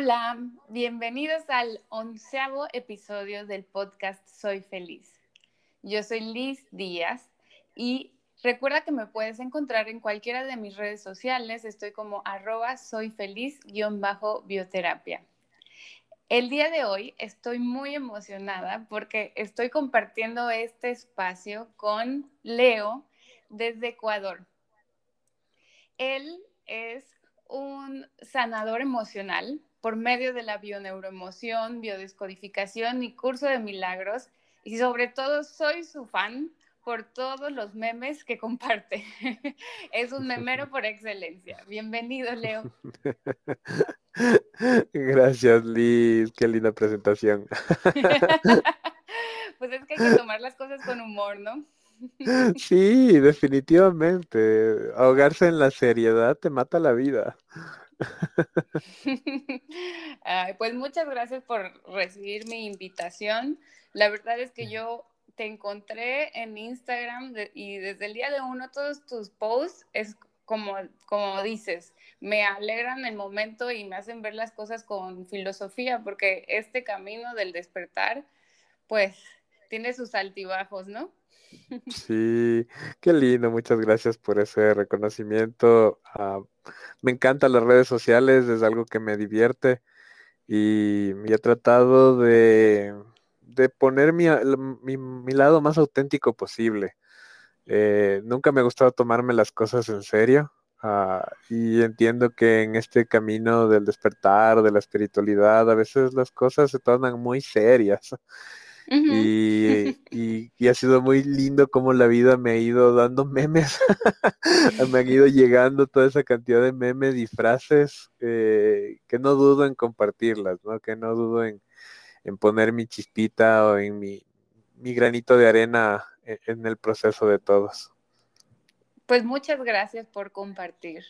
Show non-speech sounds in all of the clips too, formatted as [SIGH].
Hola, bienvenidos al onceavo episodio del podcast Soy Feliz. Yo soy Liz Díaz y recuerda que me puedes encontrar en cualquiera de mis redes sociales. Estoy como arroba soy feliz-bioterapia. El día de hoy estoy muy emocionada porque estoy compartiendo este espacio con Leo desde Ecuador. Él es un sanador emocional por medio de la bioneuroemoción, biodescodificación y curso de milagros. Y sobre todo soy su fan por todos los memes que comparte. [LAUGHS] es un memero por excelencia. Bienvenido, Leo. [LAUGHS] Gracias, Liz. Qué linda presentación. [LAUGHS] pues es que hay que tomar las cosas con humor, ¿no? sí, definitivamente. Ahogarse en la seriedad te mata la vida. [LAUGHS] pues muchas gracias por recibir mi invitación. La verdad es que yo te encontré en Instagram y desde el día de uno todos tus posts es como, como dices, me alegran el momento y me hacen ver las cosas con filosofía, porque este camino del despertar, pues, tiene sus altibajos, ¿no? Sí, qué lindo, muchas gracias por ese reconocimiento. Ah, me encantan las redes sociales, es algo que me divierte y, he tratado de, poner mi, lado más auténtico posible. Eh, nunca me ha gustado tomarme las cosas en serio ah, y entiendo que en este camino del despertar, de la espiritualidad, a veces las cosas se tornan muy serias [LAUGHS] y, ha sido muy lindo como la vida me ha ido dando memes, [LAUGHS] me han ido llegando toda esa cantidad de memes y frases eh, que no dudo en compartirlas, ¿no? que no dudo en, poner mi chispita o en mi, granito de arena en, en el proceso de todos. Pues muchas gracias por compartir.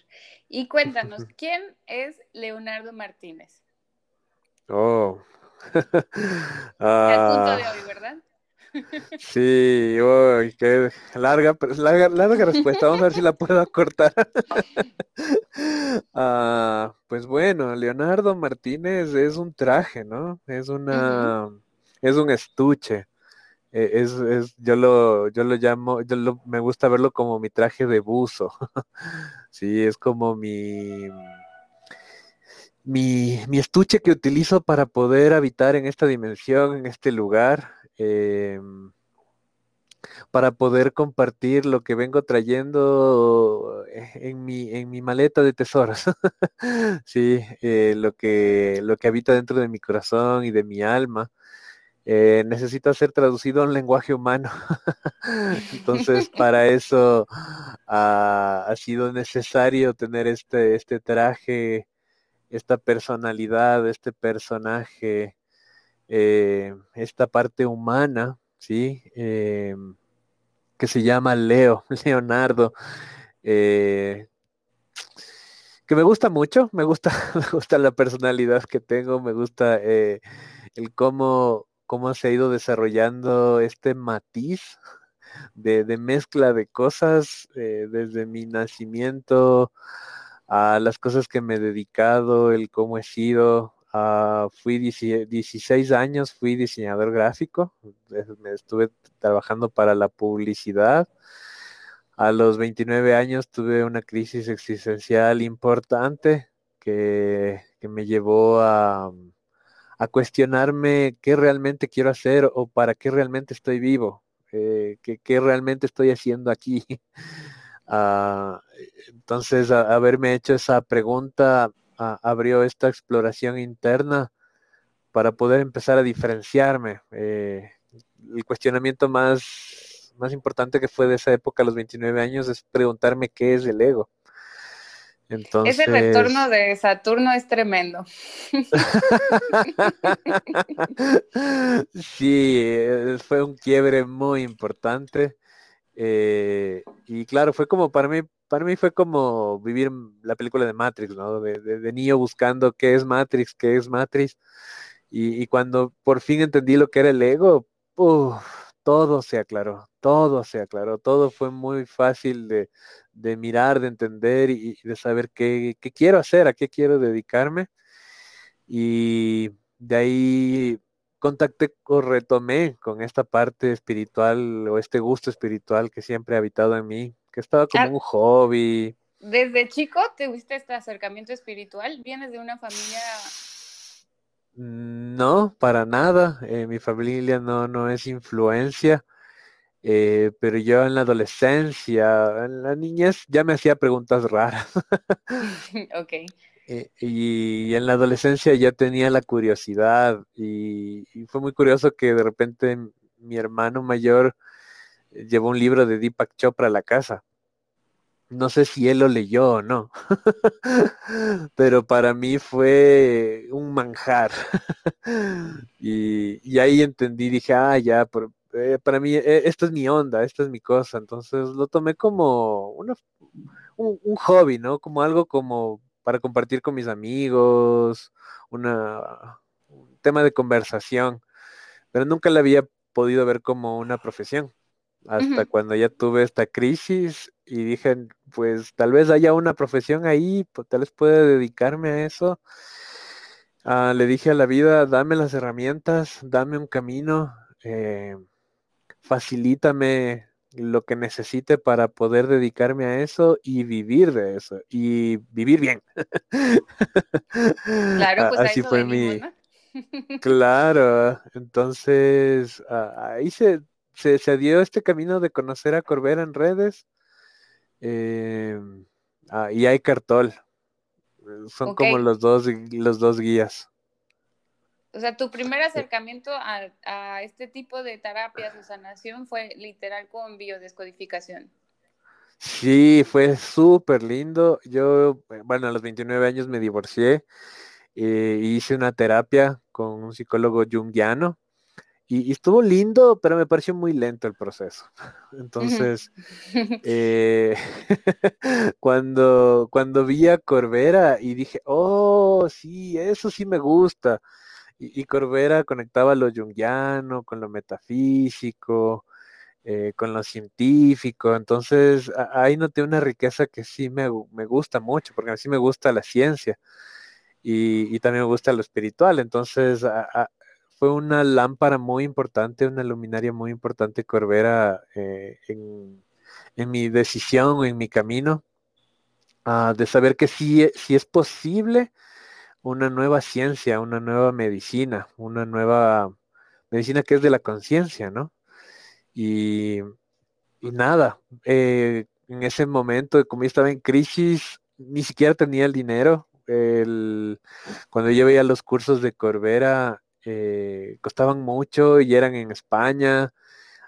Y cuéntanos, [LAUGHS] ¿quién es Leonardo Martínez? Oh, [LAUGHS] ah, punto de hoy, ¿verdad? [LAUGHS] Sí, qué larga, larga, larga respuesta. Vamos a ver si la puedo cortar. [LAUGHS] Ah, pues bueno, Leonardo Martínez es un traje, ¿no? Es una, es un estuche. E, es, es, yo lo, yo lo llamo, yo lo, me gusta verlo como mi traje de buzo. sí, es como mi mi, estuche que utilizo para poder habitar en esta dimensión, en este lugar, em, para poder compartir lo que vengo trayendo eh, en mi, en mi maleta de tesoros. [LAUGHS] sí, eh, lo, que, lo que habita dentro de mi corazón y de mi alma. Eh, necesita ser traducido a un lenguaje humano. [LAUGHS] Entonces, [LAUGHS] para eso ah, ha sido necesario tener este, este traje esta personalidad, este personaje, eh, esta parte humana, ¿sí? Eh, que se llama Leo, [LAUGHS] Leonardo, eh, que me gusta mucho, me gusta, [LAUGHS] me gusta la personalidad que tengo, me gusta el cómo, cómo se ha ido desarrollando este matiz de, de mezcla de cosas desde mi nacimiento a las cosas que me he dedicado, el cómo he sido. Uh, fui 16 años, fui diseñador gráfico, me estuve trabajando para la publicidad. A los 29 años tuve una crisis existencial importante que, me llevó a, a, cuestionarme qué realmente quiero hacer o para qué realmente estoy vivo, eh, qué realmente estoy haciendo aquí. [LAUGHS] Ah, entonces, haberme hecho esa pregunta abrió esta exploración interna para poder empezar a diferenciarme. Eh, el cuestionamiento más, más importante que fue de esa época, a los 29 años, es preguntarme qué es el ego. Ese retorno de Saturno es tremendo. [LAUGHS] sí, eh, fue un quiebre muy importante. Eh, y claro, fue como para mí, para mí fue como vivir la película de Matrix, ¿no? De, niño buscando qué es Matrix, qué es Matrix. Y, cuando por fin entendí lo que era el ego, todo se aclaró, todo se aclaró, todo fue muy fácil de, mirar, de entender y, de saber qué, qué, quiero hacer, a qué quiero dedicarme. Y de ahí contacté o retomé con esta parte espiritual o este gusto espiritual que siempre ha habitado en mí, que estaba como ah. un hobby. ¿Desde chico te tuviste este acercamiento espiritual? ¿Vienes de una familia no, para nada. Eh, mi familia no, no es influencia. Eh, pero yo en la adolescencia, en la niñez, ya me hacía preguntas raras. [LAUGHS] [LAUGHS] ok. Eh, y, en la adolescencia ya tenía la curiosidad y, fue muy curioso que de repente mi hermano mayor llevó un libro de Deepak Chopra a la casa no sé si él lo leyó o no, [LAUGHS] pero para mí fue un manjar. [LAUGHS] y, ahí entendí, dije, ah, ya, eh, para mí eh, esta es mi onda, esta es mi cosa. Entonces lo tomé como un, un, hobby, ¿no? Como algo como para compartir con mis amigos, una, un tema de conversación, pero nunca la había podido ver como una profesión hasta cuando ya tuve esta crisis y dije, pues tal vez haya una profesión ahí, pues, tal vez pueda dedicarme a eso. Ah, le dije a la vida, dame las herramientas, dame un camino, eh, facilítame lo que necesite para poder dedicarme a eso y vivir de eso y vivir bien. [LAUGHS] Claro, pues así fue mi... [LAUGHS] Claro, entonces ahí se se, dio este camino de conocer a Corbera en redes. Eh, ah, y hay Cartol. Son como los dos, los dos guías. O sea, tu primer acercamiento a, este tipo de terapias o sanación fue literal con biodescodificación. Sí, fue súper lindo. Yo, bueno, a los 29 años me divorcié. Eh, hice una terapia con un psicólogo junguiano y, estuvo lindo, pero me pareció muy lento el proceso. [LAUGHS] Entonces, [LAUGHS] eh, [LAUGHS] cuando, cuando vi a Corbera y dije, oh, sí, eso sí me gusta. Y, Corbera conectaba lo junguiano con lo metafísico, eh, con lo científico. Entonces, ahí noté una riqueza que sí me, gusta mucho, porque a mí sí me gusta la ciencia. Y, también me gusta lo espiritual. Entonces, fue una lámpara muy importante, una luminaria muy importante Corbera eh, en, mi decisión en mi camino, ah, de saber que sí, es posible una nueva ciencia, una nueva medicina, una nueva medicina que es de la conciencia, ¿no? Y, nada, eh, en ese momento, como yo estaba en crisis, ni siquiera tenía el dinero. cuando yo veía los cursos de Corbera, eh, costaban mucho y eran en España,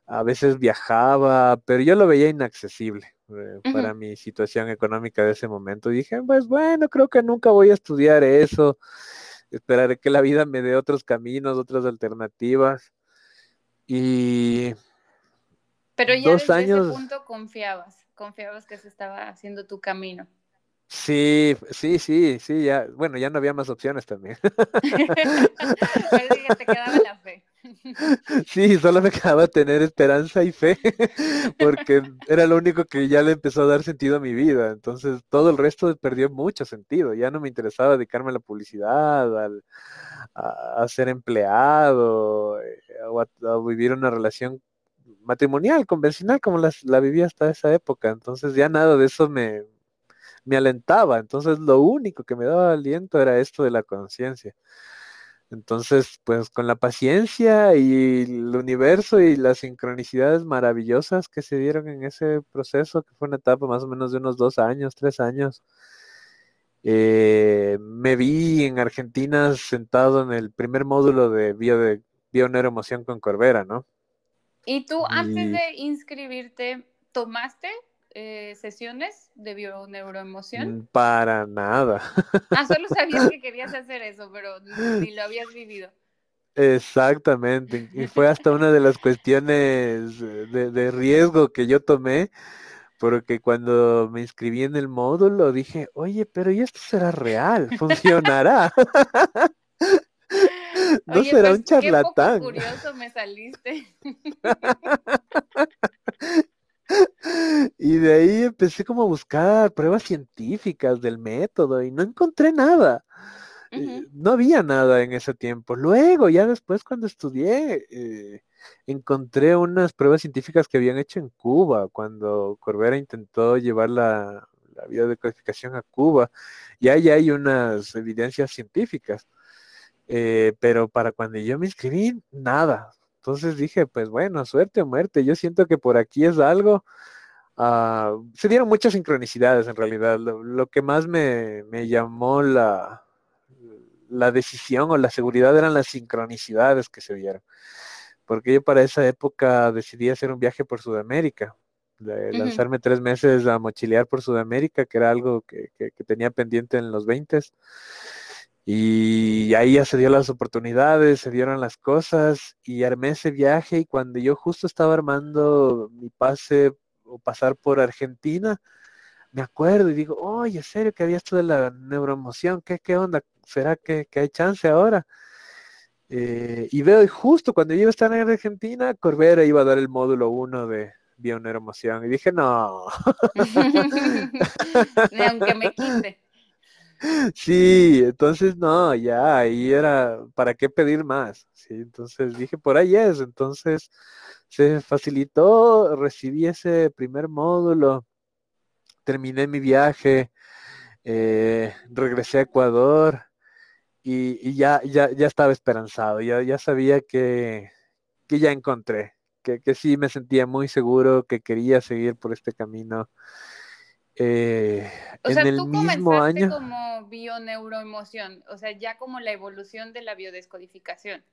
a veces viajaba, pero yo lo veía inaccesible eh, para mi situación económica de ese momento. dije, pues bueno, creo que nunca voy a estudiar eso, esperaré que la vida me dé otros caminos, otras alternativas. Y... Pero ya desde ese punto confiabas, confiabas que se estaba haciendo tu camino. Sí, sí, sí, sí, ya, bueno, ya no había más opciones también. [LAUGHS] te quedaba la fe. [LAUGHS] Sí, solo me quedaba tener esperanza y fe, [LAUGHS] porque era lo único que ya le empezó a dar sentido a mi vida. Entonces, todo el resto perdió mucho sentido. Ya no me interesaba dedicarme a la publicidad, al, a, ser empleado, eh, o a, vivir una relación matrimonial, convencional, como la vivía hasta esa época. Entonces, ya nada de eso me, me alentaba. Entonces lo único que me daba aliento era esto de la conciencia. Entonces, pues con la paciencia y el universo y las sincronicidades maravillosas que se dieron en ese proceso, que fue una etapa más o menos de unos dos años, tres años, eh, me vi en Argentina sentado en el primer módulo de bio de neuroemoción con Corbera, ¿no? ¿Y tú antes de inscribirte, tomaste eh, sesiones de bioneuroemoción? Mm, para nada. Ah, solo [LAUGHS] sabías que querías hacer eso, pero ni lo habías vivido. Exactamente, y fue hasta una de las cuestiones de, de, riesgo que yo tomé, porque cuando me inscribí en el módulo dije, oye, pero ¿y esto será real? ¿Funcionará? [LAUGHS] no será un charlatán. Qué curioso me saliste. [LAUGHS] [LAUGHS] y de ahí empecé como a buscar pruebas científicas del método y no encontré nada. Eh, no había nada en ese tiempo. Luego, ya después cuando estudié, eh, encontré unas pruebas científicas que habían hecho en Cuba, cuando Corbera intentó llevar la, la biodecodificación a Cuba. Y ahí hay unas evidencias científicas. Eh, pero para cuando yo me inscribí, nada. Entonces dije, pues bueno, suerte o muerte. Yo siento que por aquí es algo. Ah, se dieron muchas sincronicidades en realidad. Lo, que más me, me, llamó la, la decisión o la seguridad eran las sincronicidades que se dieron. Porque yo para esa época decidí hacer un viaje por Sudamérica. lanzarme tres meses a mochilear por Sudamérica, que era algo que, que, que tenía pendiente en los 20 y ahí ya se dio las oportunidades, se dieron las cosas y armé ese viaje y cuando yo justo estaba armando mi pase o pasar por Argentina, me acuerdo y digo, oye, ¿en serio que había esto de la neuroemoción? ¿Qué, qué onda? ¿Será que, hay chance ahora? Eh, y veo, y justo cuando yo iba a estar en Argentina, Corbera iba a dar el módulo 1 de bioneuroemoción. Y dije, no. [LAUGHS] Aunque me quite. [LAUGHS] Sí, entonces no, ya ahí era, ¿para qué pedir más? Sí, entonces dije, por ahí es, entonces se facilitó, recibí ese primer módulo, terminé mi viaje, eh, regresé a Ecuador y, ya, ya, ya estaba esperanzado, ya, ya sabía que, que ya encontré, que, que sí me sentía muy seguro, que quería seguir por este camino. Eh, o sea, tú comenzaste como bioneuroemoción, o sea, ya como la evolución de la biodescodificación.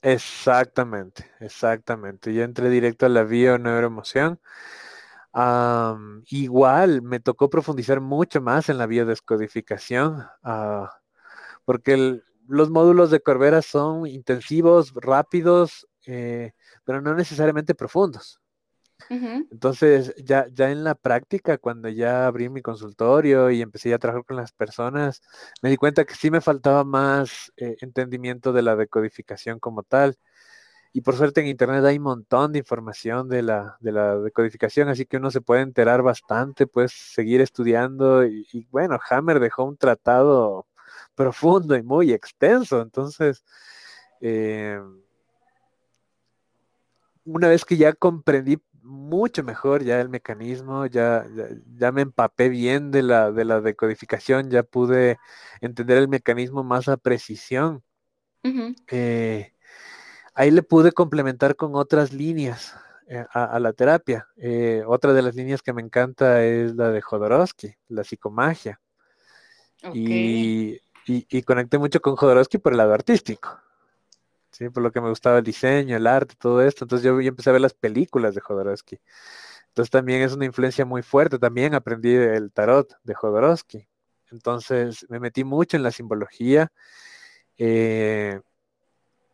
Exactamente, exactamente. Yo entré directo a la bioneuroemoción. igual me tocó profundizar mucho más en la biodescodificación, uh, porque los módulos de Corbera son intensivos, rápidos, eh, pero no necesariamente profundos. Entonces, ya, ya en la práctica, cuando ya abrí mi consultorio y empecé a trabajar con las personas, me di cuenta que sí me faltaba más eh, entendimiento de la decodificación como tal. Y por suerte en Internet hay un montón de información de la, de la decodificación, así que uno se puede enterar bastante, puedes seguir estudiando. Y, bueno, Hammer dejó un tratado profundo y muy extenso. Entonces, eh, una vez que ya comprendí mucho mejor ya el mecanismo, ya, ya, me empapé bien de la, de la decodificación, ya pude entender el mecanismo más a precisión. Eh, ahí le pude complementar con otras líneas eh, a, la terapia. Eh, otra de las líneas que me encanta es la de Jodorowsky, la psicomagia. Y, y, y, conecté mucho con Jodorowsky por el lado artístico. ¿Sí? Por lo que me gustaba el diseño, el arte, todo esto. Entonces yo, empecé a ver las películas de Jodorowsky. Entonces también es una influencia muy fuerte. También aprendí el tarot de Jodorowsky. Entonces me metí mucho en la simbología eh,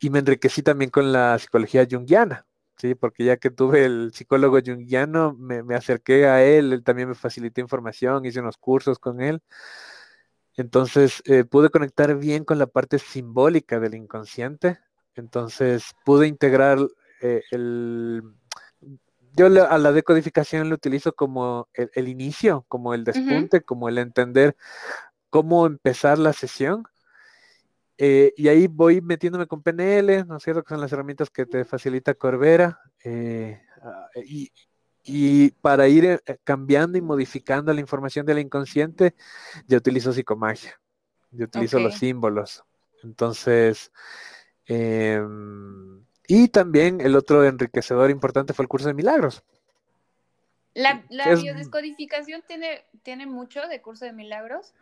y me enriquecí también con la psicología junguiana. Sí, porque ya que tuve el psicólogo junguiano, me, acerqué a él, él también me facilitó información, hice unos cursos con él. Entonces eh, pude conectar bien con la parte simbólica del inconsciente entonces pude integrar eh, el... Yo a la decodificación lo utilizo como el, inicio, como el despunte, como el entender cómo empezar la sesión. Eh, y ahí voy metiéndome con PNL, ¿no es cierto? Que son las herramientas que te facilita Corbera. Eh, ah, y, para ir cambiando y modificando la información del inconsciente, yo utilizo psicomagia. Yo utilizo los símbolos. Entonces, Em, y también el otro enriquecedor importante fue el curso de milagros. ¿La, biodescodificación tiene, tiene mucho de curso de milagros?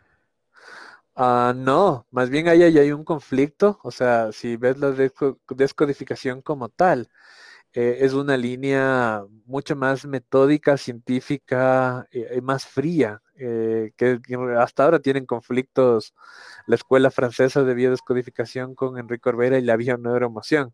Ah, no, más bien ahí hay, un conflicto, o sea, si ves la descodificación como tal, eh, es una línea mucho más metódica, científica y más fría, que, hasta ahora tienen conflictos la Escuela Francesa de Biodescodificación con Enrique Orbera y la bioneuromoción.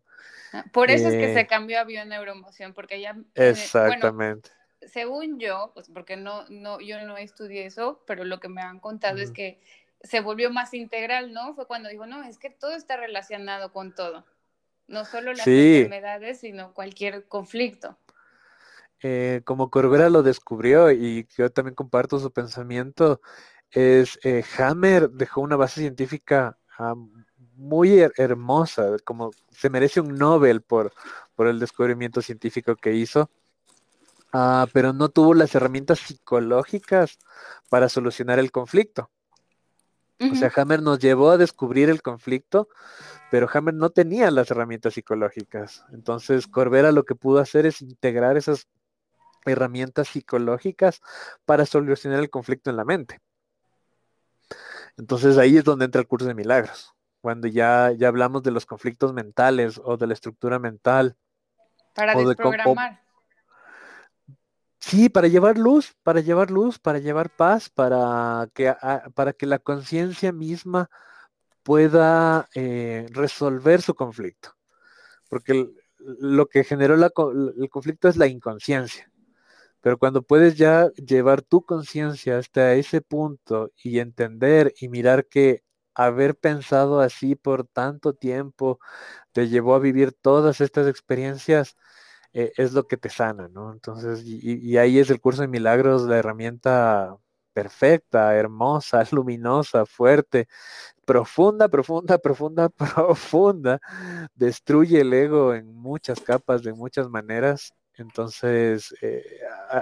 Ah, por eso es que se cambió a bioneuromoción, porque ya... Exactamente según yo, pues porque no, no, yo no estudié eso, pero lo que me han contado es que se volvió más integral, ¿no? Fue cuando dijo, no, es que todo está relacionado con todo. No solo las enfermedades, sino cualquier conflicto. Eh, como Corbera lo descubrió y yo también comparto su pensamiento, es eh, Hammer dejó una base científica ah, muy hermosa, como se merece un Nobel por, por el descubrimiento científico que hizo. Ah, pero no tuvo las herramientas psicológicas para solucionar el conflicto. O sea, Hammer nos llevó a descubrir el conflicto, pero Hammer no tenía las herramientas psicológicas. Entonces, Corbera lo que pudo hacer es integrar esas herramientas psicológicas para solucionar el conflicto en la mente. Entonces ahí es donde entra el curso de milagros, cuando ya, ya hablamos de los conflictos mentales o de la estructura mental. Para desprogramar. Sí, para llevar luz, para llevar luz, para llevar paz, para que, para que la conciencia misma pueda eh, resolver su conflicto. Porque lo que generó el conflicto es la inconsciencia. Pero cuando puedes ya llevar tu conciencia hasta ese punto y entender y mirar que haber pensado así por tanto tiempo te llevó a vivir todas estas experiencias, eh, es lo que te sana, ¿no? Entonces, y, ahí es el curso de milagros, la herramienta perfecta, hermosa, [LAUGHS] luminosa, fuerte, profunda, profunda, profunda, [LAUGHS] profunda, destruye el ego en muchas capas, de muchas maneras. Entonces, eh,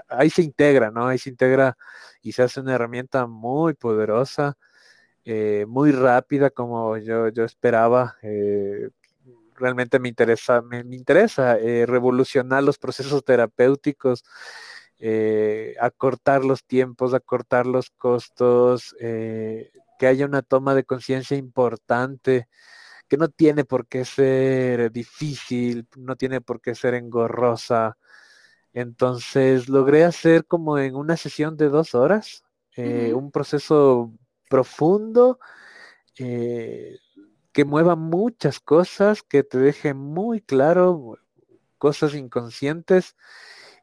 ahí se integra, ¿no? Ahí se integra y se hace una herramienta muy poderosa, eh, muy rápida, como yo, yo esperaba realmente me interesa, me, interesa eh, revolucionar los procesos terapéuticos, eh, acortar los tiempos, acortar los costos, eh, que haya una toma de conciencia importante, que no tiene por qué ser difícil, no tiene por qué ser engorrosa. Entonces logré hacer como en una sesión de dos horas un proceso profundo, que mueva muchas cosas, que te deje muy claro cosas inconscientes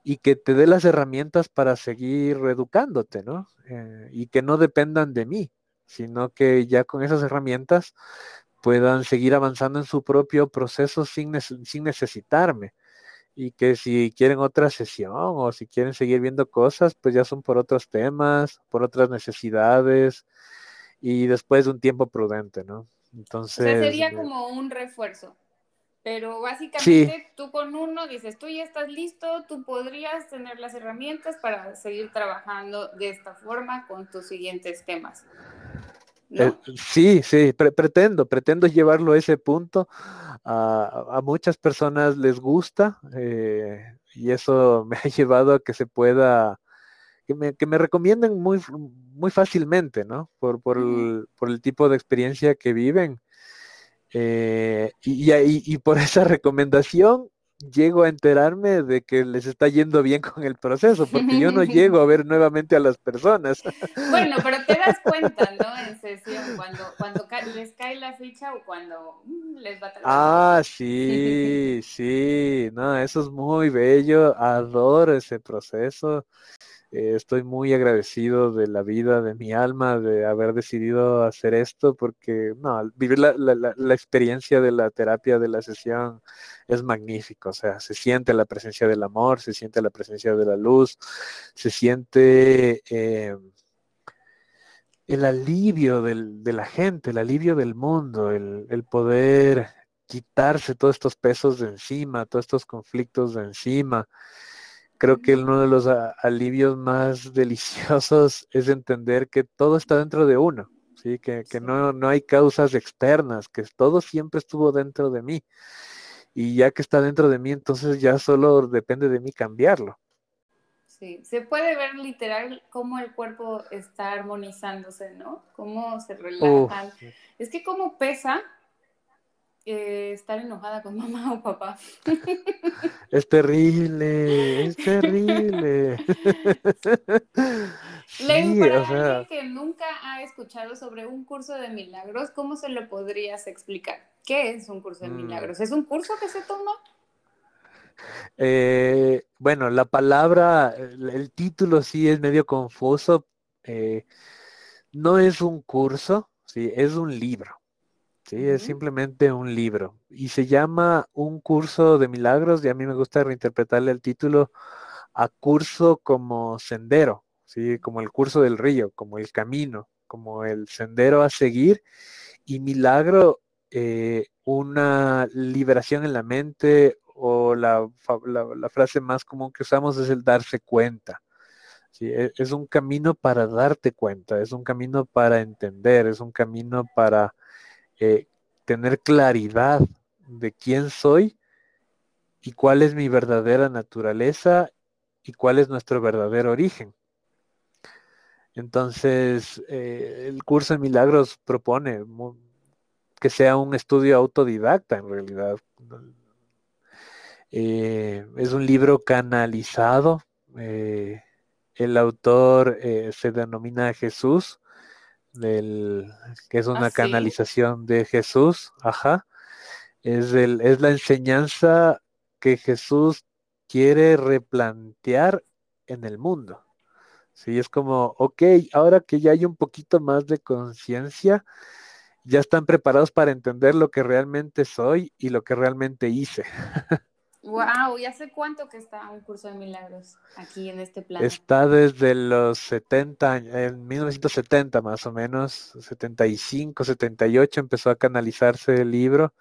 y que te dé las herramientas para seguir educándote, ¿no? Eh, y que no dependan de mí, sino que ya con esas herramientas puedan seguir avanzando en su propio proceso sin, sin necesitarme. Y que si quieren otra sesión o si quieren seguir viendo cosas, pues ya son por otros temas, por otras necesidades y después de un tiempo prudente, ¿no? Entonces. sería como un refuerzo. Pero básicamente tú con uno dices, tú ya estás listo, tú podrías tener las herramientas para seguir trabajando de esta forma con tus siguientes temas. Eh, sí, sí, pretendo, pretendo llevarlo a ese punto. A, muchas personas les gusta eh, y eso [LAUGHS] me ha llevado a que se pueda que me, que me recomienden muy, muy fácilmente, ¿no? Por, por, el, por el tipo de experiencia que viven. Eh, y, y, y, por [LAUGHS] esa recomendación llego a enterarme de que les está yendo bien con el proceso, porque yo no [LAUGHS] llego a ver nuevamente a las personas. Bueno, pero te das cuenta, ¿no? [LAUGHS] En sesión, cuando, cuando les cae la ficha o cuando mm, les va a Ah, sí, [LAUGHS] sí, no, eso es muy bello, adoro ese proceso. Eh, estoy muy agradecido de la vida, de mi alma, de haber decidido hacer esto, porque no, vivir la, la, experiencia de la terapia, de la sesión, es magnífico. O sea, se siente la presencia del amor, se siente la presencia de la luz, se siente eh, el alivio de la gente, el alivio del mundo, el, el poder quitarse todos estos pesos de encima, todos estos conflictos de encima creo que uno de los alivios más deliciosos es entender que todo está dentro de uno, ¿sí? que, no, no, hay causas externas, que todo siempre estuvo dentro de mí. Y ya que está dentro de mí, entonces ya solo depende de mí cambiarlo. Sí, se puede ver literal cómo el cuerpo está armonizándose, ¿no? Cómo se relajan. Es que cómo pesa eh, estar enojada con [LAUGHS] mamá o papá. Es terrible, es terrible. [LAUGHS] sí, para alguien que nunca ha escuchado sobre un curso de milagros, ¿cómo se lo podrías explicar? ¿Qué es un curso de mm. milagros? ¿Es un curso que se toma? Eh, bueno, la palabra, el, título sí es medio confuso. Eh, no es un curso, sí, es un libro. Sí, es simplemente un libro. Y se llama Un curso de milagros, y a mí me gusta reinterpretarle el título a curso como sendero, ¿sí? como el curso del río, como el camino, como el sendero a seguir. Y milagro, eh, una liberación en la mente o la, frase más común que usamos es el darse cuenta. ¿sí? E, es un camino para darte cuenta, es un camino para entender, es un camino para eh, tener claridad de quién soy y cuál es mi verdadera naturaleza y cuál es nuestro verdadero origen. Entonces, eh, el curso de milagros propone que sea un estudio autodidacta en realidad. Eh, es un libro canalizado. el autor se denomina Jesús del, que es una ah, canalización de Jesús, ajá. Es, el, es la enseñanza que Jesús quiere replantear en el mundo. Sí, es como, ok, ahora que ya hay un poquito más de conciencia, ya están preparados para entender lo que realmente soy y lo que realmente hice. [LAUGHS] Wow, ¿y hace cuánto que está un curso de milagros aquí en este plan? Está desde los 70, en 1970 más o menos, 75, 78 empezó a canalizarse el libro.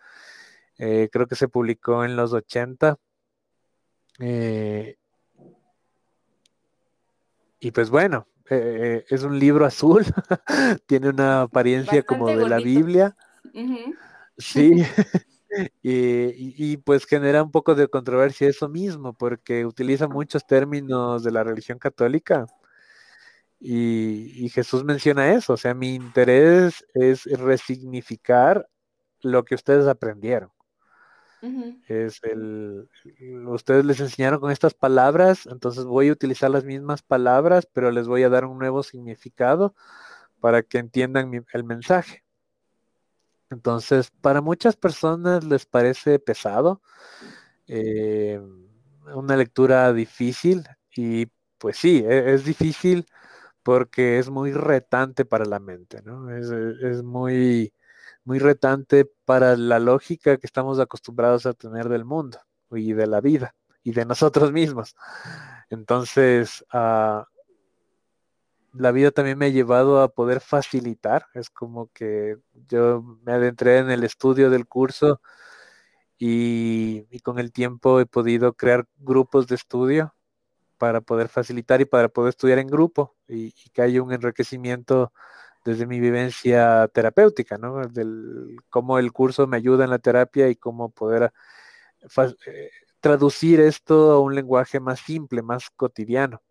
Eh, creo que se publicó en los 80. Eh, y pues bueno, eh, es un libro azul, [LAUGHS] tiene una apariencia como de la Biblia. Sí, [LAUGHS] Y, pues genera un poco de controversia eso mismo, porque utiliza muchos términos de la religión católica. Y, Jesús menciona eso, o sea, mi interés es resignificar lo que ustedes aprendieron. Es el, ustedes les enseñaron con estas palabras, entonces voy a utilizar las mismas palabras, pero les voy a dar un nuevo significado para que entiendan el mensaje. Entonces, para muchas personas les parece pesado, eh, una lectura difícil y pues sí, e, es, difícil porque es muy retante para la mente, ¿no? Es, muy, muy retante para la lógica que estamos acostumbrados a tener del mundo y de la vida y de nosotros mismos. Entonces, uh, la vida también me ha llevado a poder facilitar. Es como que yo me adentré en el estudio del curso y, con el tiempo he podido crear grupos de estudio para poder facilitar y para poder estudiar en grupo y, que haya un enriquecimiento desde mi vivencia terapéutica, ¿no? Del cómo el curso me ayuda en la terapia y cómo poder eh, traducir esto a un lenguaje más simple, más cotidiano.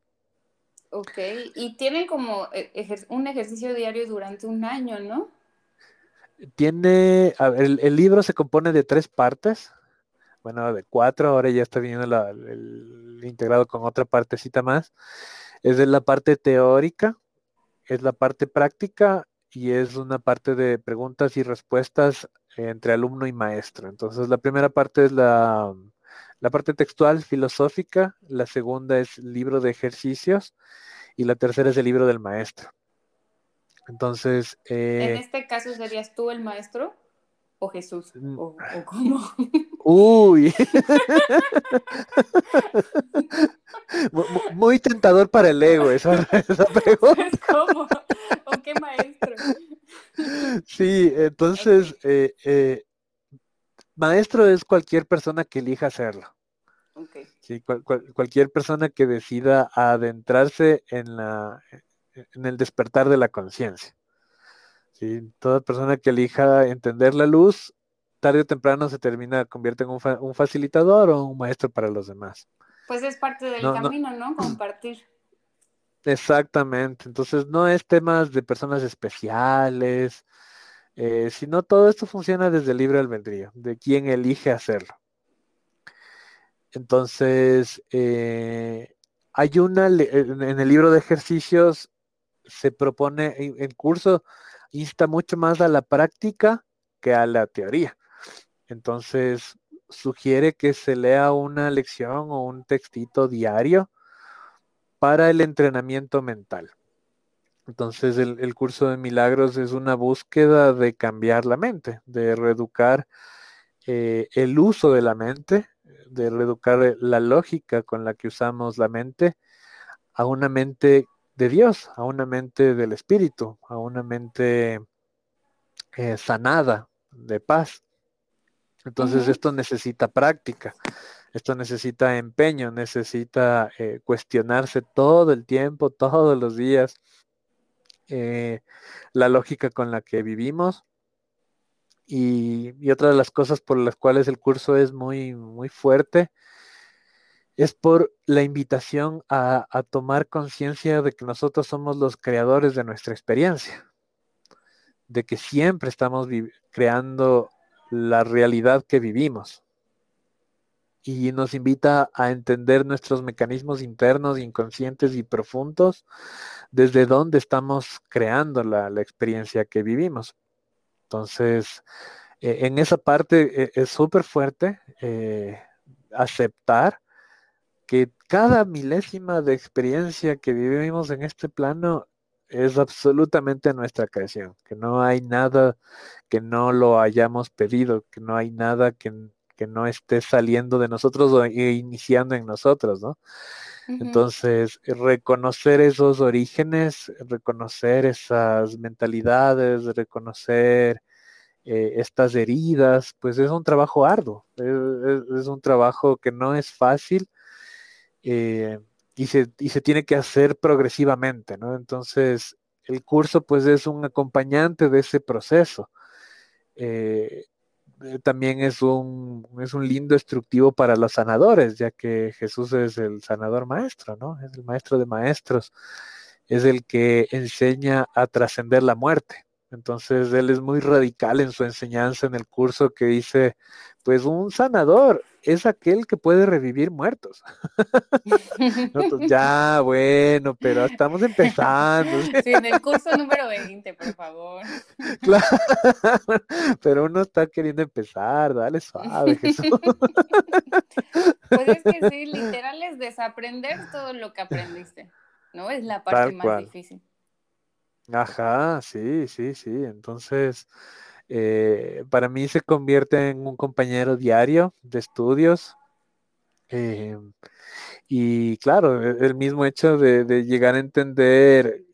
Ok, y tiene como eh, un ejercicio diario durante un año, ¿no? Tiene, el, libro se compone de tres partes, bueno, de cuatro, ahora ya está viniendo el, integrado con otra partecita más. Es de la parte teórica, es la parte práctica y es una parte de preguntas y respuestas entre alumno y maestro. Entonces, la primera parte es la, la parte textual filosófica, la segunda es libro de ejercicios y la tercera es el libro del maestro. Entonces... Eh, en este caso serías tú el maestro o Jesús mm. o, cómo. [LAUGHS] Uy. muy, tentador para el ego esa, esa [LAUGHS] pregunta. ¿Cómo? ¿O qué maestro? Sí, entonces, eh, eh, maestro es cualquier persona que elija hacerlo. Sí, cualquier persona que decida adentrarse en, la, en el despertar de la conciencia. ¿sí? Toda persona que elija entender la luz, tarde o temprano se termina, convierte en un, facilitador o un maestro para los demás. Pues es parte del camino, ¿no? Compartir. Exactamente. Entonces no es temas de personas especiales, Eh, si no, todo esto funciona desde el libre albedrío, de quien elige hacerlo. Entonces, eh, hay una, en el libro de ejercicios se propone, en curso, insta mucho más a la práctica que a la teoría. Entonces, sugiere que se lea una lección o un textito diario para el entrenamiento mental. Entonces el, curso de milagros es una búsqueda de cambiar la mente, de reeducar eh, el uso de la mente, de reeducar la lógica con la que usamos la mente a una mente de Dios, a una mente del Espíritu, a una mente eh, sanada, de paz. Entonces esto necesita práctica, esto necesita empeño, necesita eh, cuestionarse todo el tiempo, todos los días, eh, la lógica con la que vivimos. Y, y, otra de las cosas por las cuales el curso es muy, muy fuerte es por la invitación a, a tomar conciencia de que nosotros somos los creadores de nuestra experiencia, de que siempre estamos creando la realidad que vivimos. Y nos invita a entender nuestros mecanismos internos, inconscientes y profundos, desde dónde estamos creando la, experiencia que vivimos. Entonces, e, en esa parte e, es súper fuerte eh, aceptar que cada milésima de experiencia que vivimos en este plano es absolutamente nuestra creación, que no hay nada que no lo hayamos pedido, que no hay nada que, no esté saliendo de nosotros o iniciando en nosotros, ¿no? Entonces, reconocer esos orígenes, reconocer esas mentalidades, reconocer eh, estas heridas, pues es un trabajo arduo, es, un trabajo que no es fácil. Eh, y se, y se tiene que hacer progresivamente, ¿no? Entonces, el curso pues es un acompañante de ese proceso. Eh, también es un, es un lindo instructivo para los sanadores, ya que Jesús es el sanador maestro, ¿no? Es el maestro de maestros, es el que enseña a trascender la muerte. Entonces, él es muy radical en su enseñanza en el curso que dice, pues un sanador es aquel que puede revivir muertos. [LAUGHS] ya, bueno, pero estamos empezando. [LAUGHS] Sí, en el curso número 20, por favor. [LAUGHS] Claro, pero uno está queriendo empezar, dale suave, Jesús. Pues es que sí, literal es desaprender todo lo que aprendiste, ¿no? Es la parte más difícil. Ajá, sí, sí, sí. Entonces, eh, para mí se convierte en un compañero diario de estudios. Eh, y claro, e, el mismo hecho de, llegar a entender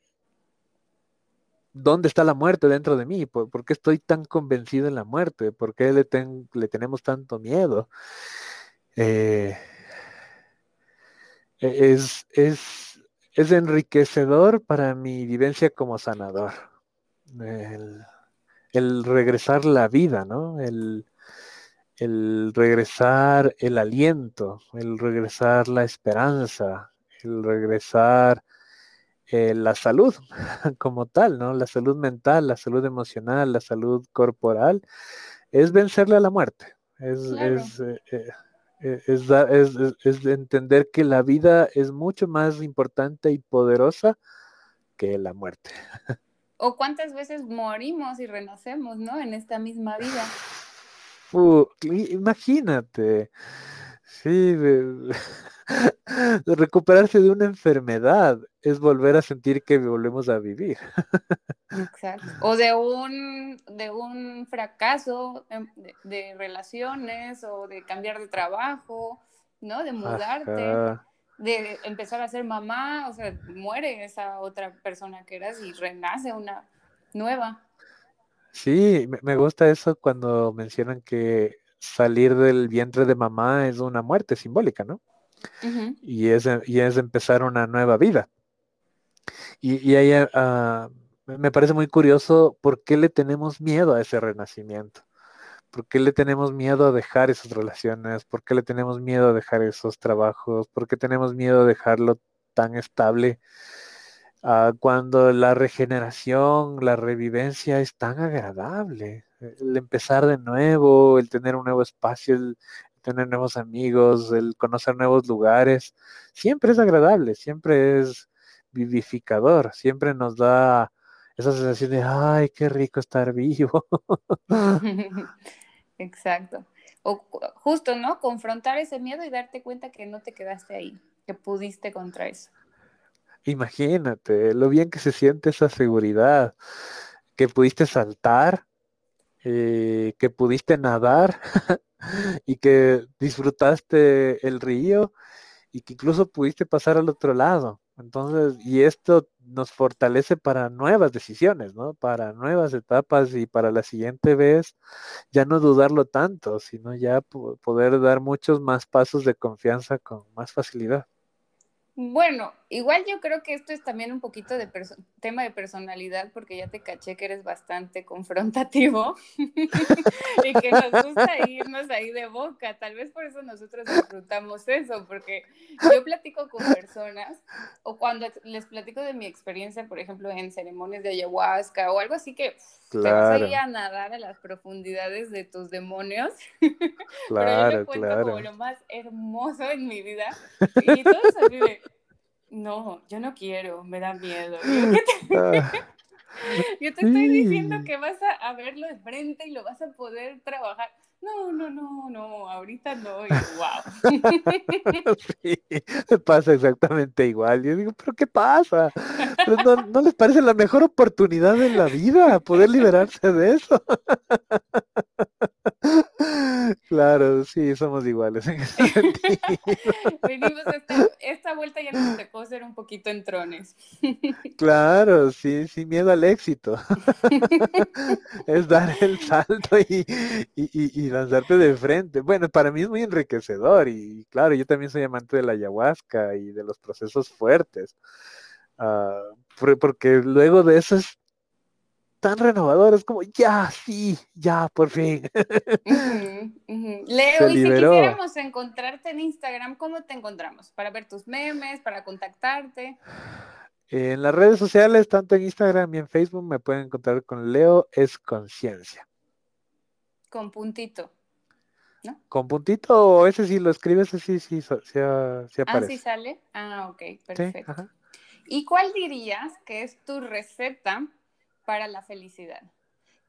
dónde está la muerte dentro de mí, por, qué estoy tan convencido en la muerte, por qué le, le tenemos tanto miedo. Eh, e, es, es, es enriquecedor para mi vivencia como sanador. El, el regresar la vida, ¿no? El, regresar el aliento, el regresar la esperanza, el regresar eh, la salud [LAUGHS] como tal, ¿no? La salud mental, la salud emocional, la salud corporal, es vencerle a la muerte. Es, es, eh, eh, es, es, entender que la vida es mucho más importante y poderosa que la muerte. o cuántas veces morimos y renacemos, ¿no? En esta misma vida. [SIGHS] imagínate, sí, [LAUGHS] recuperarse de una enfermedad es volver a sentir que volvemos a vivir. [LAUGHS] Exacto. O de un, de un fracaso de, relaciones o de cambiar de trabajo, ¿no? De mudarte de empezar a ser mamá, o sea, muere esa otra persona que eras y renace una nueva. Sí, me gusta eso cuando mencionan que salir del vientre de mamá es una muerte simbólica, ¿no? y, es, y es empezar una nueva vida. Y, ahí ah, me parece muy curioso por qué le tenemos miedo a ese renacimiento. ¿Por qué le tenemos miedo a dejar esas relaciones? ¿Por qué le tenemos miedo a dejar esos trabajos? ¿Por qué tenemos miedo a dejarlo tan estable? ah, cuando la regeneración, la revivencia es tan agradable. El empezar de nuevo, el tener un nuevo espacio, el tener nuevos amigos, el conocer nuevos lugares, siempre es agradable, siempre es vivificador, siempre nos da esa sensación de, ay, qué rico estar vivo. [LAUGHS] [LAUGHS] Exacto. O justo, ¿no? Confrontar ese miedo y darte cuenta que no te quedaste ahí, que pudiste contra eso. Imagínate lo bien que se siente esa seguridad, que pudiste saltar, eh, que pudiste nadar [LAUGHS] y que disfrutaste el río y que incluso pudiste pasar al otro lado. Entonces, y esto nos fortalece para nuevas decisiones, ¿no? Para nuevas etapas y para la siguiente vez ya no dudarlo tanto, sino ya poder dar muchos más pasos de confianza con más facilidad. Bueno, igual yo creo que esto es también un poquito de tema de personalidad, porque ya te caché que eres bastante confrontativo [LAUGHS] y que nos gusta irnos ahí de boca. Tal vez por eso nosotros disfrutamos eso, porque yo platico con personas o cuando les platico de mi experiencia, por ejemplo, en ceremonias de ayahuasca o algo así que te vas a ir a nadar a las profundidades de tus demonios. [LAUGHS] Pero yo le cuento como lo más hermoso en mi vida y todo eso vive no, yo no quiero, me da miedo. Yo [LAUGHS] [LAUGHS] te, estoy diciendo que vas a, verlo de frente y lo vas a poder trabajar. No, no, no, no, ahorita no, y wow. [LAUGHS] Sí, me pasa exactamente igual. Yo digo, ¿pero qué pasa? no, ¿No les parece la mejor oportunidad en la vida poder liberarse de eso? [LAUGHS] Claro, sí, somos iguales en ese [LAUGHS] Venimos esta, esta, vuelta ya nos tocó ser un poquito en trones. [LAUGHS] Claro, sí, sin miedo al éxito. es dar el salto y, y, y, lanzarte de frente. Bueno, para mí es muy enriquecedor y claro, yo también soy amante de la ayahuasca y de los procesos fuertes. Ah, porque luego de eso es tan renovador, es como, ya, sí, ya, por fin. [LAUGHS] Leo, y si quisiéramos encontrarte en Instagram, ¿cómo te encontramos? Para ver tus memes, para contactarte. En las redes sociales, tanto en Instagram y en Facebook, me pueden encontrar con Leo es Conciencia. Con puntito. ¿No? Con puntito, o ese si lo escribes, así sí, sí, sí, aparece. Ah, sí sale. Ah, ok, perfecto. ¿Y cuál dirías que es tu receta para la felicidad.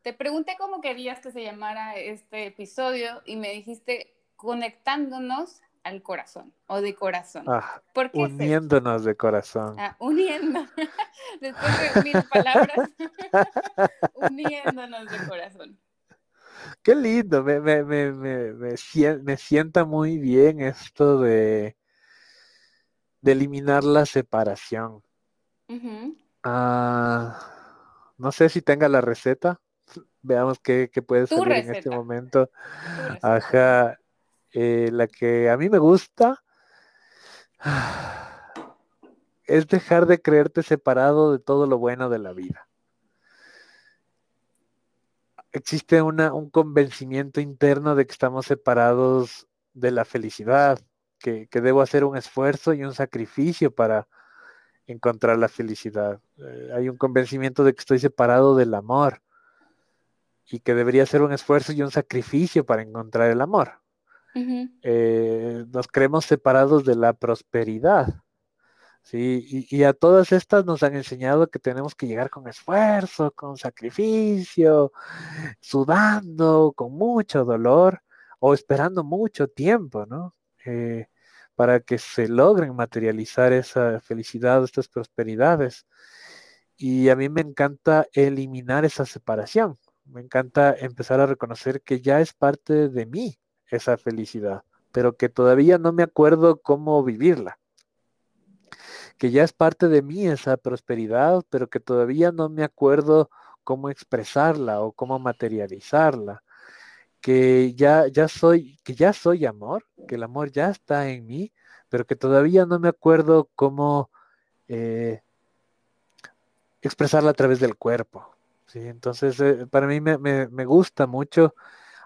Te pregunté cómo querías que se llamara este episodio y me dijiste conectándonos al corazón o de corazón. Ah, uniéndonos de corazón. Ah, uniendo. [LAUGHS] Después de mil palabras, [LAUGHS] uniéndonos de corazón. Qué lindo, me, me, me, me, sienta muy bien esto de, de eliminar la separación. Ah no sé si tenga la receta. Veamos qué, qué puede salir en este momento. Ajá. Eh, la que a mí me gusta [SIGHS] es dejar de creerte separado de todo lo bueno de la vida. Existe una, un convencimiento interno de que estamos separados de la felicidad, que, que debo hacer un esfuerzo y un sacrificio para, encontrar la felicidad. Eh, hay un convencimiento de que estoy separado del amor y que debería ser un esfuerzo y un sacrificio para encontrar el amor. Eh, nos creemos separados de la prosperidad. ¿sí? Y, a todas estas nos han enseñado que tenemos que llegar con esfuerzo, con sacrificio, sudando, con mucho dolor o esperando mucho tiempo, ¿no? Eh, para que se logren materializar esa felicidad, estas prosperidades. Y a mí me encanta eliminar esa separación. Me encanta empezar a reconocer que ya es parte de mí esa felicidad, pero que todavía no me acuerdo cómo vivirla. Que ya es parte de mí esa prosperidad, pero que todavía no me acuerdo cómo expresarla o cómo materializarla que ya, ya soy, que ya soy amor, que el amor ya está en mí, pero que todavía no me acuerdo cómo eh, expresarla a través del cuerpo. ¿sí? Entonces, eh, para mí me, me, gusta mucho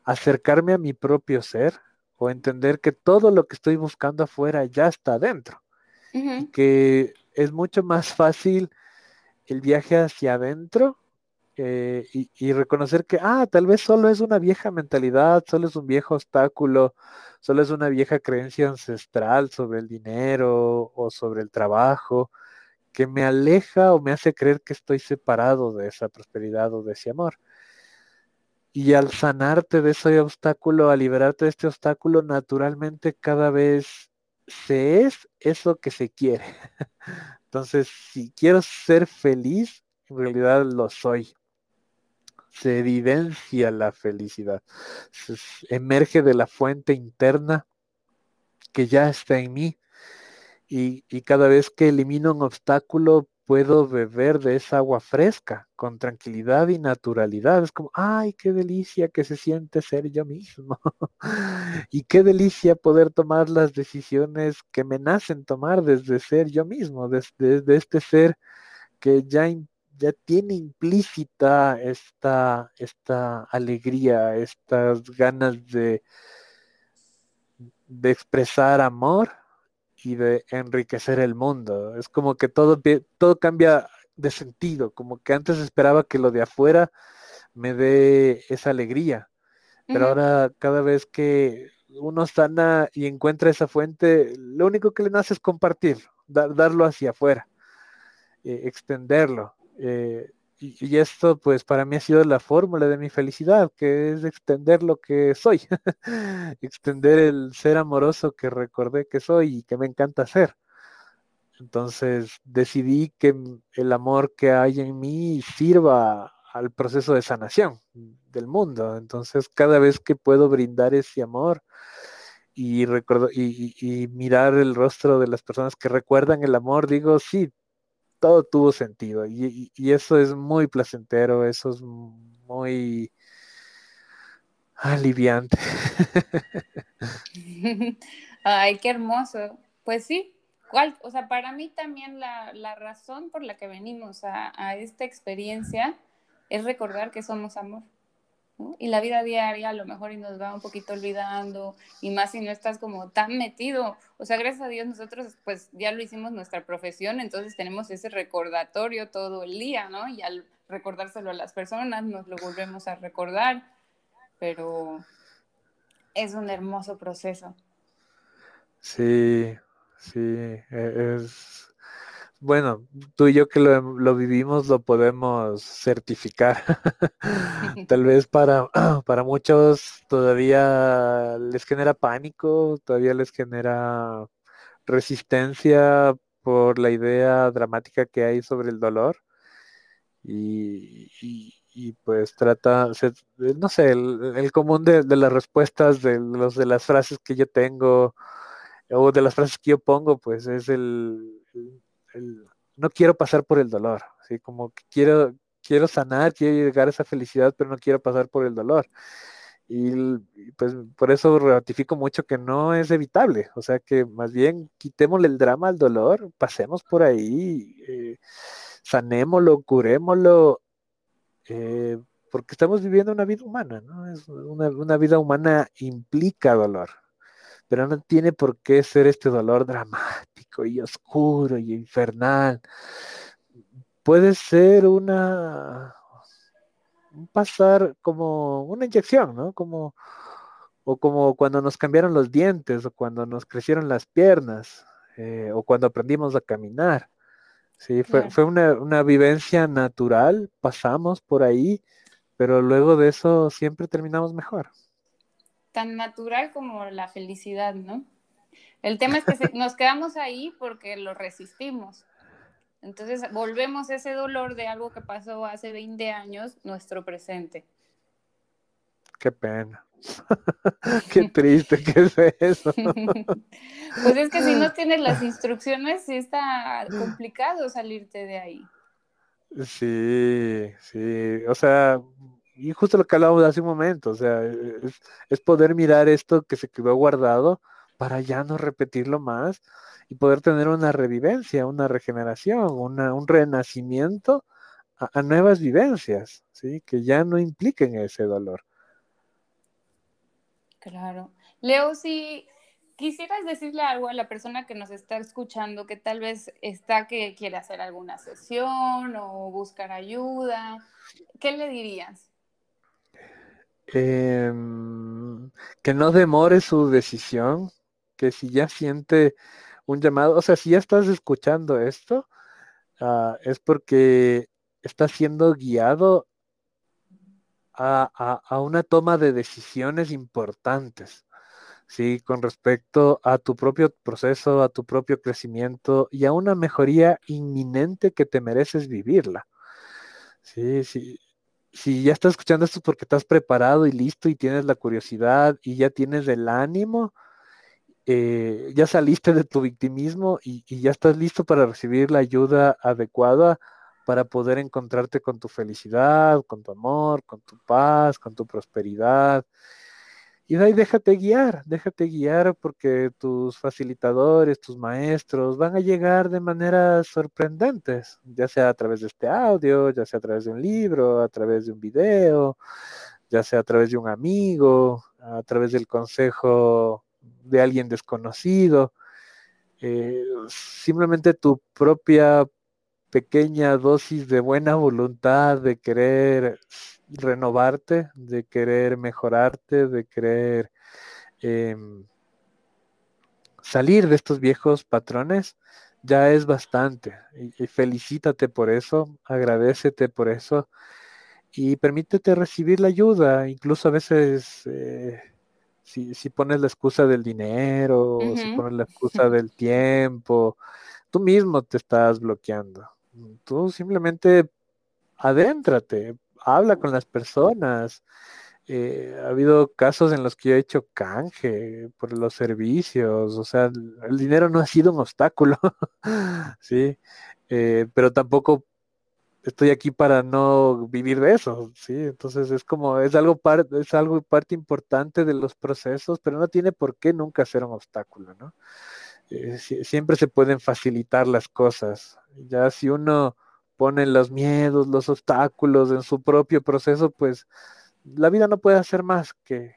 acercarme a mi propio ser o entender que todo lo que estoy buscando afuera ya está dentro. Y que es mucho más fácil el viaje hacia adentro eh, y, reconocer que, ah, tal vez solo es una vieja mentalidad, solo es un viejo obstáculo, solo es una vieja creencia ancestral sobre el dinero o sobre el trabajo, que me aleja o me hace creer que estoy separado de esa prosperidad o de ese amor. Y al sanarte de ese obstáculo, al liberarte de este obstáculo, naturalmente cada vez se es eso que se quiere. [LAUGHS] Entonces, si quiero ser feliz, en realidad lo soy se evidencia la felicidad, emerge de la fuente interna que ya está en mí y, cada vez que elimino un obstáculo puedo beber de esa agua fresca con tranquilidad y naturalidad. Es como, ay, qué delicia que se siente ser yo mismo. [LAUGHS] y qué delicia poder tomar las decisiones que me nacen tomar desde ser yo mismo, desde, este ser que ya ya tiene implícita esta, esta alegría, estas ganas de, de expresar amor y de enriquecer el mundo. Es como que todo, todo cambia de sentido, como que antes esperaba que lo de afuera me dé esa alegría, pero ahora cada vez que uno sana y encuentra esa fuente, lo único que le nace es compartir, darlo hacia afuera, eh, extenderlo. Eh, y, esto pues para mí ha sido la fórmula de mi felicidad, que es extender lo que soy, [LAUGHS] extender el ser amoroso que recordé que soy y que me encanta ser. Entonces decidí que el amor que hay en mí sirva al proceso de sanación del mundo. Entonces cada vez que puedo brindar ese amor y, y mirar el rostro de las personas que recuerdan el amor, digo, sí, todo tuvo sentido y, eso es muy placentero, eso es muy aliviante. [LAUGHS] Ay, qué hermoso. Pues sí, ¿cuál? O sea, para mí también la, razón por la que venimos a, a esta experiencia es recordar que somos amor. Y la vida diaria a lo mejor y nos va un poquito olvidando y más si no estás como tan metido. O sea, gracias a Dios nosotros pues ya lo hicimos nuestra profesión, entonces tenemos ese recordatorio todo el día, ¿no? Y al recordárselo a las personas nos lo volvemos a recordar, pero es un hermoso proceso. Sí, sí, e-, es bueno, tú y yo que lo, vivimos lo podemos certificar. [LAUGHS] [LAUGHS] Tal vez para, [CLEARS THROAT] para muchos todavía les genera pánico, todavía les genera resistencia por la idea dramática que hay sobre el dolor. Y, pues trata, no sé, el, común de, las respuestas de, los, de las frases que yo tengo o de las frases que yo pongo, pues es el no quiero pasar por el dolor, así como que quiero, quiero sanar, quiero llegar a esa felicidad, pero no quiero pasar por el dolor. Y, pues por eso ratifico mucho que no es evitable, o sea que más bien quitémosle el drama al dolor, pasemos por ahí, eh, sanémoslo, curémoslo, eh, porque estamos viviendo una vida humana, ¿no? Es una, una vida humana implica dolor, pero no tiene por qué ser este dolor dramático y oscuro y infernal. Puede ser una un pasar como una inyección, ¿no? Como o como cuando nos cambiaron los dientes o cuando nos crecieron las piernas eh, o cuando aprendimos a caminar. Sí, fue, fue una, una, vivencia natural, pasamos por ahí, pero luego de eso siempre terminamos mejor tan natural como la felicidad, ¿no? El tema es que [LAUGHS] nos quedamos ahí porque lo resistimos. Entonces volvemos ese dolor de algo que pasó hace 20 años, nuestro presente. Qué pena. [LAUGHS] Qué triste que es eso. [LAUGHS] pues es que si no tienes las instrucciones, sí está complicado salirte de ahí. Sí, sí. O sea, y justo lo que hablábamos hace un momento, o sea, es, poder mirar esto que se quedó guardado para ya no repetirlo más y poder tener una revivencia, una regeneración, una, un renacimiento a, nuevas vivencias, ¿sí? Que ya no impliquen ese dolor. Claro. Leo, si, quisieras decirle algo a la persona que nos está escuchando, que tal vez está que quiere hacer alguna sesión o buscar ayuda, ¿qué le dirías? Em, que no demore su decisión, que si ya siente un llamado, o sea, si ya estás escuchando esto, ah, es porque está siendo guiado a, a, una toma de decisiones importantes. ¿sí? Con respecto a tu propio proceso, a tu propio crecimiento y a una mejoría inminente que te mereces vivirla. Sí, sí. Si ya estás escuchando esto porque estás preparado y listo y tienes la curiosidad y ya tienes el ánimo, eh, ya saliste de tu victimismo y, y ya estás listo para recibir la ayuda adecuada para poder encontrarte con tu felicidad, con tu amor, con tu paz, con tu prosperidad y de ahí déjate guiar, déjate guiar porque tus facilitadores, tus maestros van a llegar de maneras sorprendentes, ya sea a través de este audio, ya sea a través de un libro, a través de un video, ya sea a través de un amigo, a través del consejo de alguien desconocido. Eh, simplemente tu propia pequeña dosis de buena voluntad, de querer renovarte, de querer mejorarte, de querer em, salir de estos viejos patrones, ya es bastante. Y, felicítate por eso, agradecete por eso y permítete recibir la ayuda. Incluso a veces, eh, si, pones la excusa del dinero, si pones la [LAUGHS] excusa del tiempo, tú mismo te estás bloqueando. Tú simplemente adéntrate, habla con las personas. Eh, ha habido casos en los que yo he hecho canje por los servicios, o sea, el dinero no ha sido un obstáculo, [LAUGHS] sí, eh, pero tampoco estoy aquí para no vivir de eso, sí, entonces es como, es algo, es algo parte importante de los procesos, pero no tiene por qué nunca ser un obstáculo, ¿no? Eh, siempre se pueden facilitar las cosas, ya si uno ponen los miedos, los obstáculos en su propio proceso, pues la vida no puede hacer más que,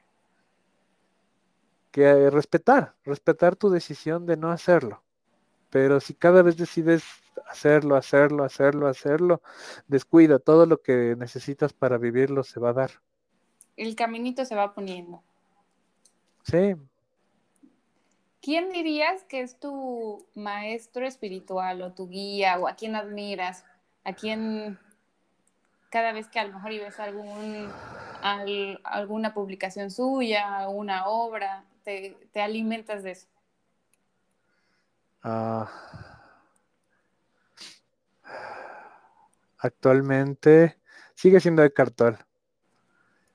que respetar, respetar tu decisión de no hacerlo. Pero si cada vez decides hacerlo, hacerlo, hacerlo, hacerlo, descuida, todo lo que necesitas para vivirlo se va a dar. El caminito se va poniendo. Sí. ¿Quién dirías que es tu maestro espiritual o tu guía o a quién admiras? A quién, cada vez que a lo mejor ves algún, alguna publicación suya, una obra, te, alimentas de eso. Ah. actualmente sigue siendo de cartón.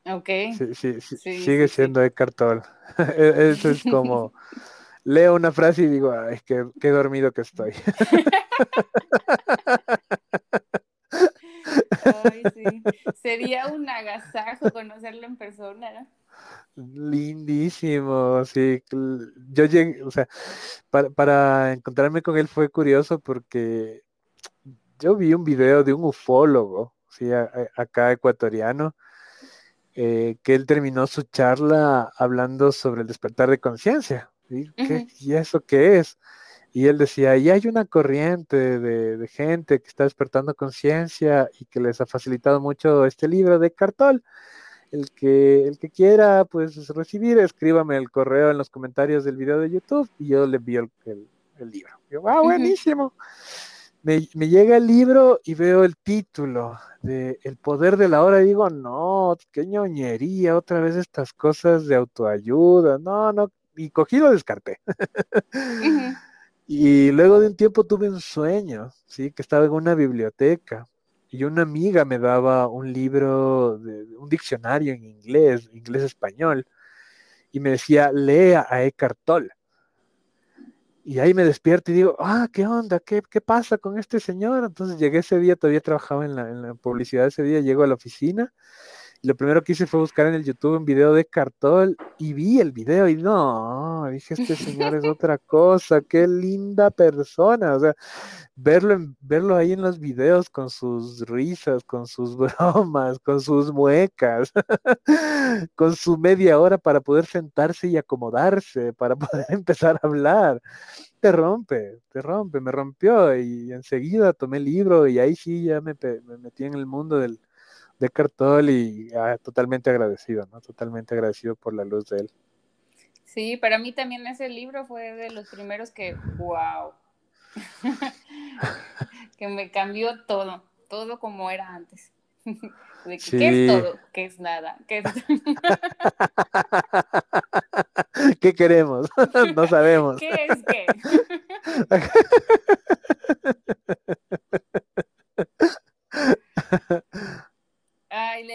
Ok. Sí, sí, sigue siendo de cartón. [LAUGHS] E, eso es como, [LAUGHS] leo una frase y digo, es que qué dormido que estoy. Sería un agasajo conocerlo en persona, Lindísimo, sí. Yo llegué, o sea, para, encontrarme con él fue curioso porque yo vi un video de un ufólogo, sí, acá ecuatoriano, eh, que él terminó su charla hablando sobre el despertar de conciencia. ¿Y eso qué es? Y él decía, y hay una corriente de, gente que está despertando conciencia y que les ha facilitado mucho este libro de Cartol. El que, el que quiera pues recibir, escríbame el correo en los comentarios del video de YouTube y yo le envío el, libro. Yo, ah, buenísimo. me, llega el libro y veo el título de El poder de la hora y digo, no, qué ñoñería, otra vez estas cosas de autoayuda, no, no, y cogí lo descarté. Y luego de un tiempo tuve un sueño, ¿sí? Que estaba en una biblioteca y una amiga me daba un libro, de, un diccionario en inglés, inglés-español, y me decía, lea a Eckhart Tolle. Y ahí me despierto y digo, ah, ¿qué onda? ¿Qué, ¿Qué, pasa con este señor? Entonces llegué ese día, todavía trabajaba en la, en la publicidad ese día, llego a la oficina lo primero que hice fue buscar en el YouTube un video de Cartol y vi el video y no, dije, este señor es otra [LAUGHS] cosa, qué linda persona, o sea, verlo, verlo ahí en los videos con sus risas, con sus [LAUGHS] bromas, con sus muecas, [LAUGHS] con su media hora para poder sentarse y acomodarse, para poder empezar a hablar, te rompe, te rompe, me rompió y enseguida tomé el libro y ahí sí ya me, me metí en el mundo del de Cartol y ah, totalmente agradecido, ¿no? Totalmente agradecido por la luz de él. Sí, para mí también ese libro fue de los primeros que, wow, [LAUGHS] que me cambió todo, todo como era antes. [LAUGHS] ¿Qué es todo? ¿Qué es nada? ¿Qué, es... [LAUGHS] ¿Qué queremos? no sabemos. ¿Qué es qué?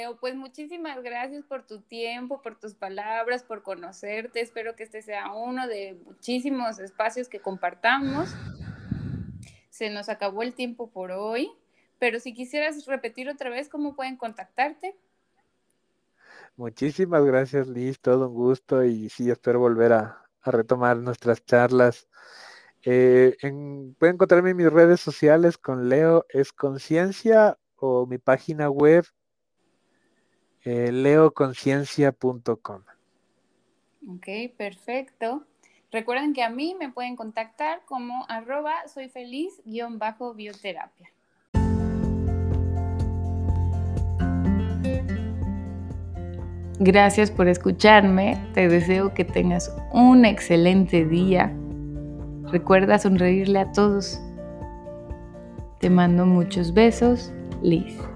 Leo, pues muchísimas gracias por tu tiempo, por tus palabras, por conocerte. Espero que este sea uno de muchísimos espacios que compartamos. Se nos acabó el tiempo por hoy, pero si quisieras repetir otra vez cómo pueden contactarte. Muchísimas gracias, Liz, todo un gusto y sí, espero volver a, retomar nuestras charlas. Eh, pueden encontrarme en mis redes sociales con Leo es Conciencia o mi página web eh, leoconciencia.com. Ok, perfecto. Recuerden que a mí me pueden contactar como arroba soy feliz bajo bioterapia. Gracias por escucharme. Te deseo que tengas un excelente día. Recuerda sonreírle a todos. Te mando muchos besos, Liz.